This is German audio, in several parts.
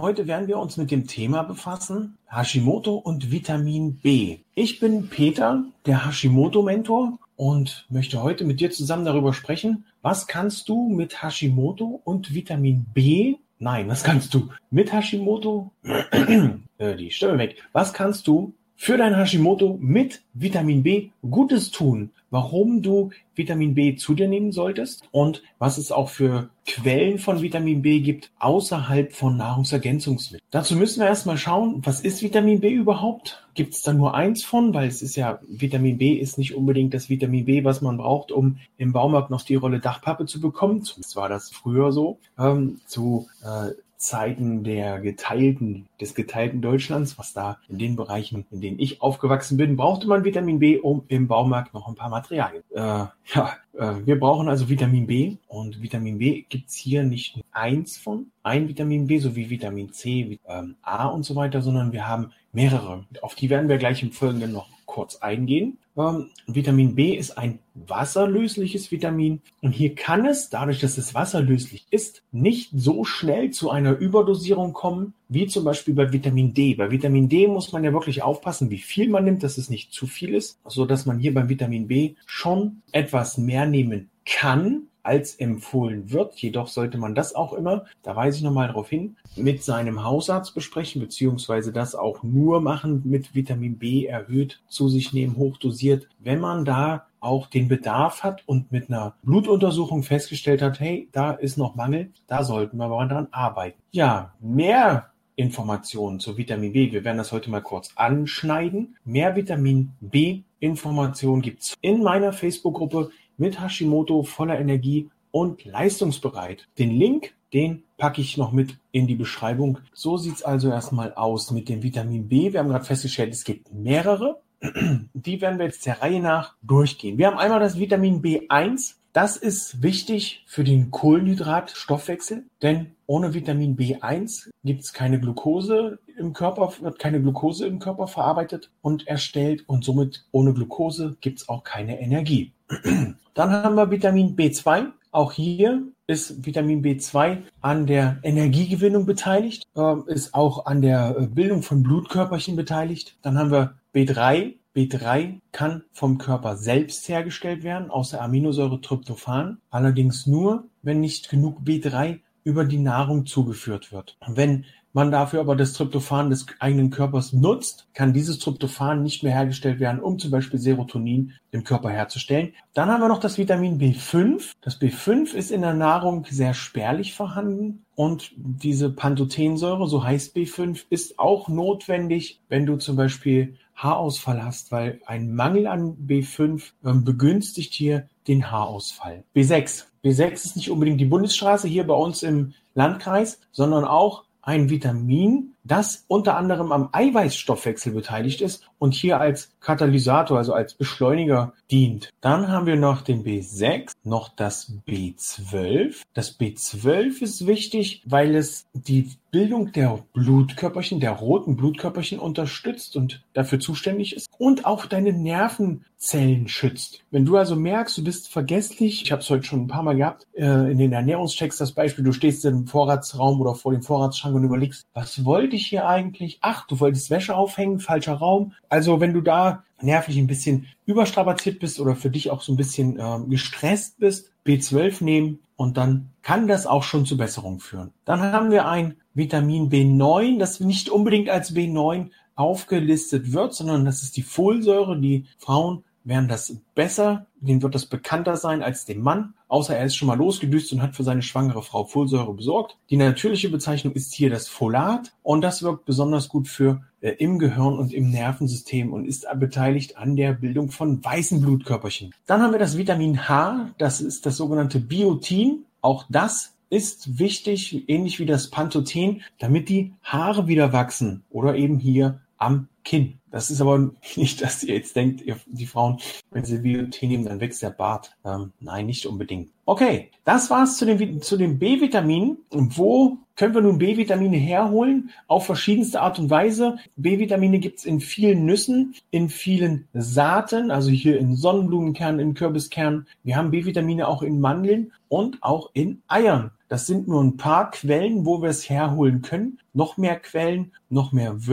Heute werden wir uns mit dem Thema befassen, Hashimoto und Vitamin B. Ich bin Peter, der Hashimoto-Mentor und möchte heute mit dir zusammen darüber sprechen, was kannst du mit Hashimoto und Vitamin B, nein, was kannst du mit Hashimoto, äh, die Stimme weg, was kannst du für dein Hashimoto mit Vitamin B Gutes tun, warum du Vitamin B zu dir nehmen solltest und was es auch für Quellen von Vitamin B gibt außerhalb von Nahrungsergänzungsmitteln. Dazu müssen wir erstmal schauen, was ist Vitamin B überhaupt? Gibt es da nur eins von? Weil es ist ja, Vitamin B ist nicht unbedingt das Vitamin B, was man braucht, um im Baumarkt noch die Rolle Dachpappe zu bekommen. Zumindest war das früher so. Ähm, zu äh, Zeiten der geteilten, des geteilten Deutschlands, was da in den Bereichen, in denen ich aufgewachsen bin, brauchte man Vitamin B, um im Baumarkt noch ein paar Materialien. Äh, ja, äh, wir brauchen also Vitamin B und Vitamin B gibt's hier nicht nur eins von, ein Vitamin B, so wie Vitamin C, ähm, A und so weiter, sondern wir haben mehrere. Auf die werden wir gleich im Folgenden noch kurz eingehen. Ähm, Vitamin B ist ein wasserlösliches Vitamin und hier kann es, dadurch, dass es wasserlöslich ist, nicht so schnell zu einer Überdosierung kommen, wie zum Beispiel bei Vitamin D. Bei Vitamin D muss man ja wirklich aufpassen, wie viel man nimmt, dass es nicht zu viel ist, so dass man hier beim Vitamin B schon etwas mehr nehmen kann, als empfohlen wird. Jedoch sollte man das auch immer, da weise ich nochmal darauf hin, mit seinem Hausarzt besprechen, beziehungsweise das auch nur machen mit Vitamin B erhöht zu sich nehmen, hochdosiert, wenn man da auch den Bedarf hat und mit einer Blutuntersuchung festgestellt hat, hey, da ist noch Mangel, da sollten wir aber dran arbeiten. Ja, mehr Informationen zu Vitamin B. Wir werden das heute mal kurz anschneiden. Mehr Vitamin B Informationen gibt's in meiner Facebook-Gruppe mit Hashimoto voller Energie und leistungsbereit. Den Link, den packe ich noch mit in die Beschreibung. So sieht's also erstmal aus mit dem Vitamin B. Wir haben gerade festgestellt, es gibt mehrere. Die werden wir jetzt der Reihe nach durchgehen. Wir haben einmal das Vitamin B1. Das ist wichtig für den Kohlenhydratstoffwechsel, denn ohne Vitamin B1 gibt es keine Glucose im Körper, wird keine Glucose im Körper verarbeitet und erstellt und somit ohne Glucose gibt es auch keine Energie. Dann haben wir Vitamin B2. Auch hier ist Vitamin B2 an der Energiegewinnung beteiligt, äh, ist auch an der äh, Bildung von Blutkörperchen beteiligt. Dann haben wir B3. B3 kann vom Körper selbst hergestellt werden aus der Aminosäure Tryptophan, allerdings nur, wenn nicht genug B3 über die Nahrung zugeführt wird. Wenn man dafür aber das Tryptophan des eigenen Körpers nutzt, kann dieses Tryptophan nicht mehr hergestellt werden, um zum Beispiel Serotonin im Körper herzustellen. Dann haben wir noch das Vitamin B5. Das B5 ist in der Nahrung sehr spärlich vorhanden und diese Pantothensäure, so heißt B5, ist auch notwendig, wenn du zum Beispiel Haarausfall hast, weil ein Mangel an B5 ähm, begünstigt hier den Haarausfall. B6. B6 ist nicht unbedingt die Bundesstraße hier bei uns im Landkreis, sondern auch ein Vitamin, das unter anderem am Eiweißstoffwechsel beteiligt ist und hier als Katalysator, also als Beschleuniger dient. Dann haben wir noch den B6, noch das B12. Das B12 ist wichtig, weil es die Bildung der Blutkörperchen, der roten Blutkörperchen unterstützt und dafür zuständig ist und auch deine Nervenzellen schützt. Wenn du also merkst, du bist vergesslich, ich habe es heute schon ein paar Mal gehabt, äh, in den Ernährungschecks das Beispiel, du stehst im Vorratsraum oder vor dem Vorratsschrank und überlegst, was wollte ich hier eigentlich? Ach, du wolltest Wäsche aufhängen, falscher Raum. Also wenn du da nervlich ein bisschen überstrapaziert bist oder für dich auch so ein bisschen äh, gestresst bist, B12 nehmen und dann kann das auch schon zu Besserung führen. Dann haben wir ein Vitamin B9, das nicht unbedingt als B9 aufgelistet wird, sondern das ist die Folsäure. Die Frauen werden das besser, denen wird das bekannter sein als dem Mann, außer er ist schon mal losgedüst und hat für seine schwangere Frau Folsäure besorgt. Die natürliche Bezeichnung ist hier das Folat und das wirkt besonders gut für äh, im Gehirn und im Nervensystem und ist beteiligt an der Bildung von weißen Blutkörperchen. Dann haben wir das Vitamin H, das ist das sogenannte Biotin. Auch das ist wichtig, ähnlich wie das Pantothen, damit die Haare wieder wachsen oder eben hier am Kinn. Das ist aber nicht, dass ihr jetzt denkt, ihr, die Frauen, wenn sie Biotin nehmen, dann wächst der Bart. Ähm, nein, nicht unbedingt. Okay, das war's zu den, zu den B-Vitaminen. Wo können wir nun B-Vitamine herholen? Auf verschiedenste Art und Weise. B-Vitamine gibt's in vielen Nüssen, in vielen Saaten, also hier in Sonnenblumenkernen, in Kürbiskernen. Wir haben B-Vitamine auch in Mandeln und auch in Eiern. Das sind nur ein paar Quellen, wo wir es herholen können. Noch mehr Quellen, noch mehr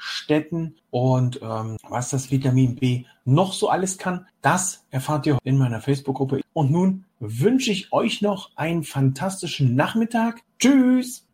Wirkungsstätten und ähm, was das Vitamin B noch so alles kann, das erfahrt ihr in meiner Facebook-Gruppe. Und nun wünsche ich euch noch einen fantastischen Nachmittag. Tschüss!